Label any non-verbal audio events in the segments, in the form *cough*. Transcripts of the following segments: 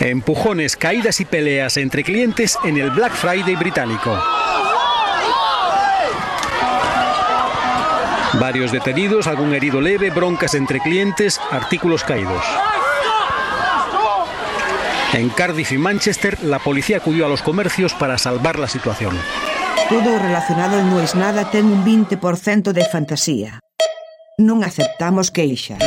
Empujones, caídas y peleas entre clientes en el Black Friday británico. Varios detenidos, algún herido leve, broncas entre clientes, artículos caídos. En Cardiff y Manchester, la policía acudió a los comercios para salvar la situación. Todo relacionado no es nada ten un 20% de fantasía. Non aceptamos queixas.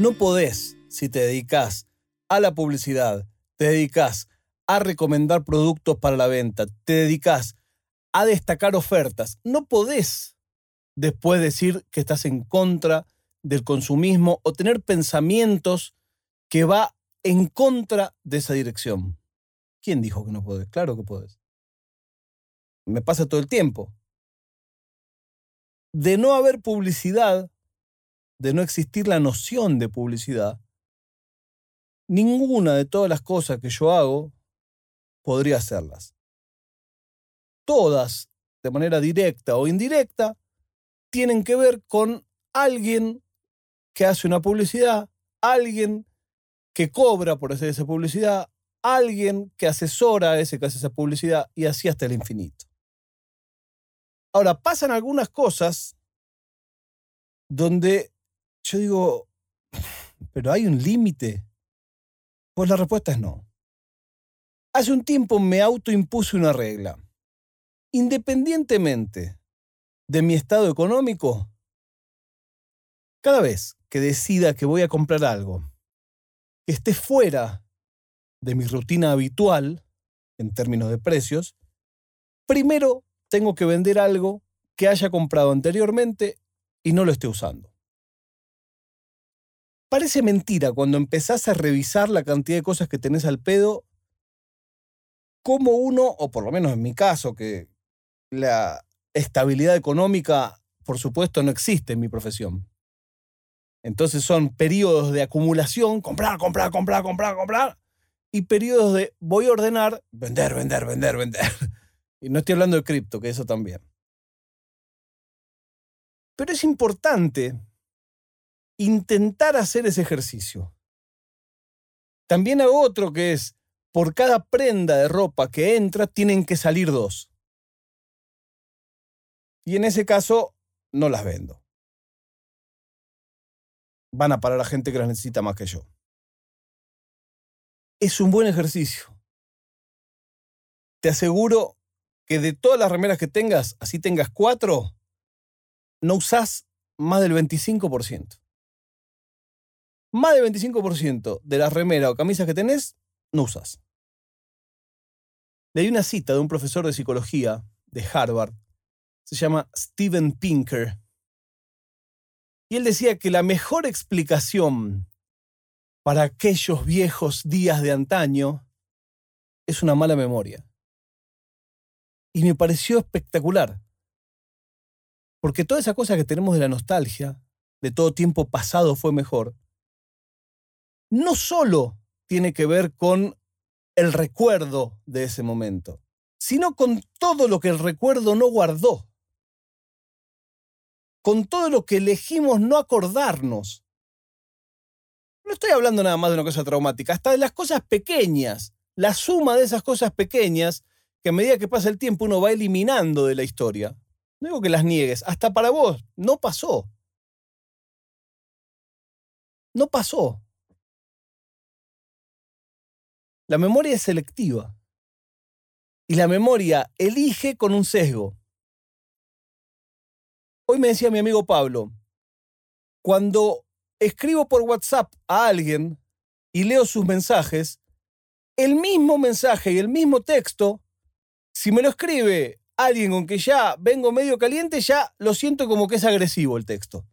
No podés, si te dedicas a la publicidad, te dedicas a recomendar productos para la venta, te dedicas a destacar ofertas, no podés después decir que estás en contra del consumismo o tener pensamientos que va en contra de esa dirección. ¿Quién dijo que no podés? Claro que podés. Me pasa todo el tiempo. De no haber publicidad, de no existir la noción de publicidad, ninguna de todas las cosas que yo hago podría hacerlas. Todas, de manera directa o indirecta, tienen que ver con alguien que hace una publicidad, alguien que cobra por hacer esa publicidad, alguien que asesora a ese que hace esa publicidad y así hasta el infinito. Ahora, pasan algunas cosas donde yo digo, pero hay un límite. Pues la respuesta es no. Hace un tiempo me autoimpuse una regla. Independientemente de mi estado económico, cada vez que decida que voy a comprar algo que esté fuera de mi rutina habitual en términos de precios, primero tengo que vender algo que haya comprado anteriormente y no lo esté usando. Parece mentira cuando empezás a revisar la cantidad de cosas que tenés al pedo, como uno, o por lo menos en mi caso, que la estabilidad económica, por supuesto, no existe en mi profesión. Entonces son periodos de acumulación, comprar, comprar, comprar, comprar, comprar, y periodos de voy a ordenar, vender, vender, vender, vender. *laughs* Y no estoy hablando de cripto, que eso también. Pero es importante intentar hacer ese ejercicio. También hago otro que es, por cada prenda de ropa que entra, tienen que salir dos. Y en ese caso, no las vendo van a parar a gente que las necesita más que yo. Es un buen ejercicio. Te aseguro que de todas las remeras que tengas, así tengas cuatro, no usás más del 25%. Más del 25% de las remeras o camisas que tenés, no usas. Leí una cita de un profesor de psicología de Harvard, se llama Steven Pinker, y él decía que la mejor explicación para aquellos viejos días de antaño es una mala memoria. Y me pareció espectacular. Porque toda esa cosa que tenemos de la nostalgia, de todo tiempo pasado fue mejor, no solo tiene que ver con el recuerdo de ese momento, sino con todo lo que el recuerdo no guardó con todo lo que elegimos no acordarnos. No estoy hablando nada más de una cosa traumática, hasta de las cosas pequeñas, la suma de esas cosas pequeñas que a medida que pasa el tiempo uno va eliminando de la historia. No digo que las niegues, hasta para vos no pasó. No pasó. La memoria es selectiva. Y la memoria elige con un sesgo. Hoy me decía mi amigo Pablo, cuando escribo por WhatsApp a alguien y leo sus mensajes, el mismo mensaje y el mismo texto, si me lo escribe alguien con que ya vengo medio caliente, ya lo siento como que es agresivo el texto.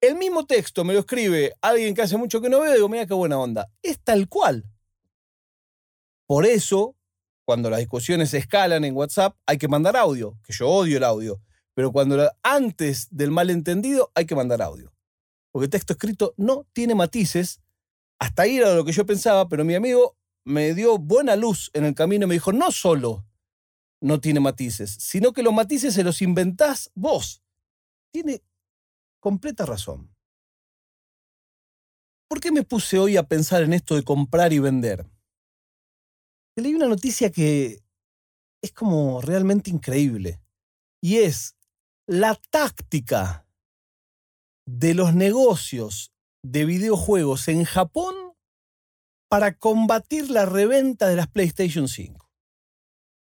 El mismo texto me lo escribe alguien que hace mucho que no veo y digo, mira qué buena onda. Es tal cual. Por eso, cuando las discusiones escalan en WhatsApp, hay que mandar audio, que yo odio el audio. Pero cuando antes del malentendido hay que mandar audio. Porque el texto escrito no tiene matices. Hasta ahí era lo que yo pensaba, pero mi amigo me dio buena luz en el camino y me dijo, no solo no tiene matices, sino que los matices se los inventás vos. tiene completa razón. ¿Por qué me puse hoy a pensar en esto de comprar y vender? Leí una noticia que es como realmente increíble. Y es la táctica de los negocios de videojuegos en Japón para combatir la reventa de las PlayStation 5.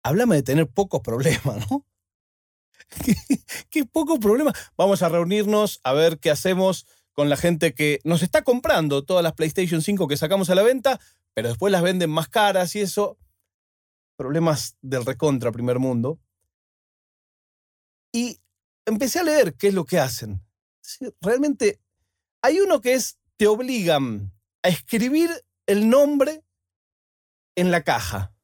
Háblame de tener pocos problemas, ¿no? *laughs* qué, pocos problemas. Vamos a reunirnos a ver qué hacemos con la gente que nos está comprando todas las PlayStation 5 que sacamos a la venta, pero después las venden más caras y eso. Problemas del recontra primer mundo. Y empecé a leer qué es lo que hacen. Realmente hay uno que es, te obligan a escribir el nombre en la caja.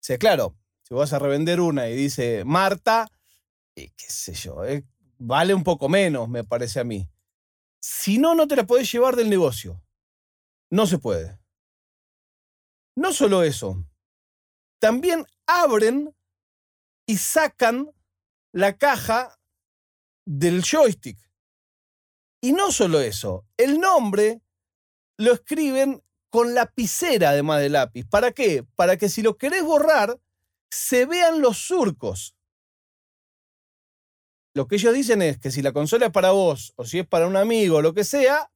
O sea, claro, si vas a revender una y dice Marta, y qué sé yo, eh, vale un poco menos, me parece a mí. Si no, no te la podés llevar del negocio. No se puede. No solo eso, también abren y sacan la caja del joystick. Y no solo eso, el nombre lo escriben con lapicera además de lápiz. ¿Para qué? Para que si lo querés borrar, se vean los surcos. Lo que ellos dicen es que si la consola es para vos o si es para un amigo o lo que sea,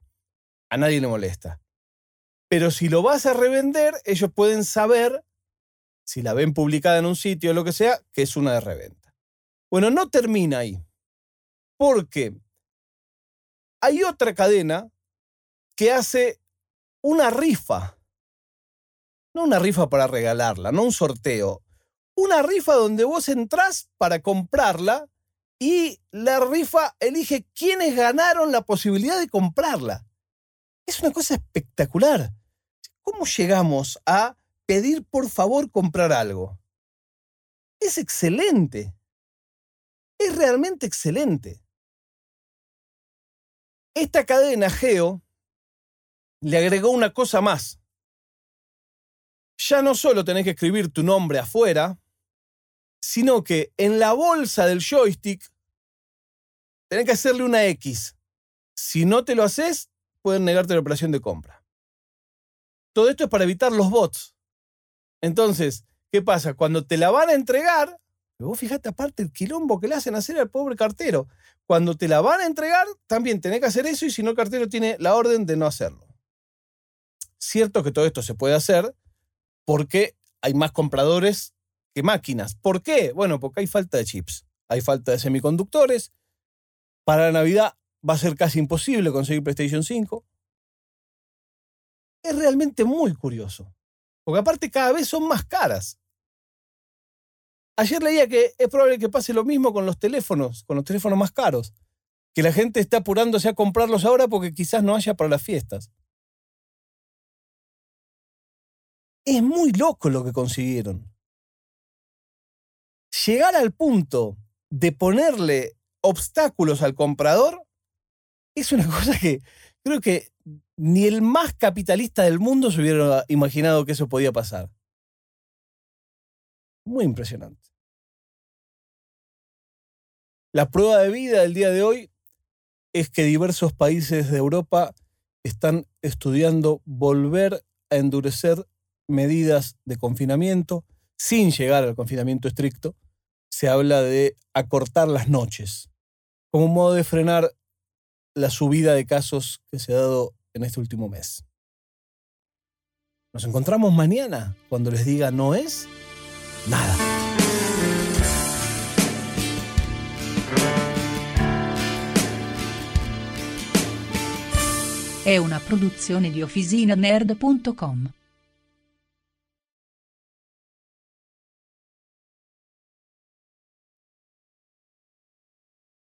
a nadie le molesta. Pero si lo vas a revender, ellos pueden saber, si la ven publicada en un sitio o lo que sea, que es una de reventa. Bueno, no termina ahí. Porque hay otra cadena que hace una rifa. No una rifa para regalarla, no un sorteo. Una rifa donde vos entrás para comprarla y la rifa elige quiénes ganaron la posibilidad de comprarla. Es una cosa espectacular. ¿Cómo llegamos a pedir por favor comprar algo? Es excelente. Es realmente excelente. Esta cadena Geo le agregó una cosa más. Ya no solo tenés que escribir tu nombre afuera, sino que en la bolsa del joystick tenés que hacerle una X. Si no te lo haces, pueden negarte la operación de compra. Todo esto es para evitar los bots. Entonces, ¿qué pasa? Cuando te la van a entregar, vos fíjate aparte el quilombo que le hacen hacer al pobre cartero. Cuando te la van a entregar, también tenés que hacer eso y si no, el cartero tiene la orden de no hacerlo. Cierto que todo esto se puede hacer porque hay más compradores que máquinas. ¿Por qué? Bueno, porque hay falta de chips, hay falta de semiconductores. Para la Navidad va a ser casi imposible conseguir PlayStation 5. Es realmente muy curioso, porque aparte cada vez son más caras. Ayer leía que es probable que pase lo mismo con los teléfonos, con los teléfonos más caros, que la gente está apurándose a comprarlos ahora porque quizás no haya para las fiestas. Es muy loco lo que consiguieron. Llegar al punto de ponerle obstáculos al comprador es una *laughs* cosa que creo que ni el más capitalista del mundo se hubiera imaginado que eso podía pasar. Muy impresionante. La prueba de vida del día de hoy es que diversos países de Europa están estudiando volver a endurecer medidas de confinamiento sin llegar al confinamiento estricto. Se habla de acortar las noches como un modo de frenar la subida de casos que se ha dado en este último mes. Nos encontramos mañana cuando les diga no es nada. È una produzione di OfficinaNerd.com.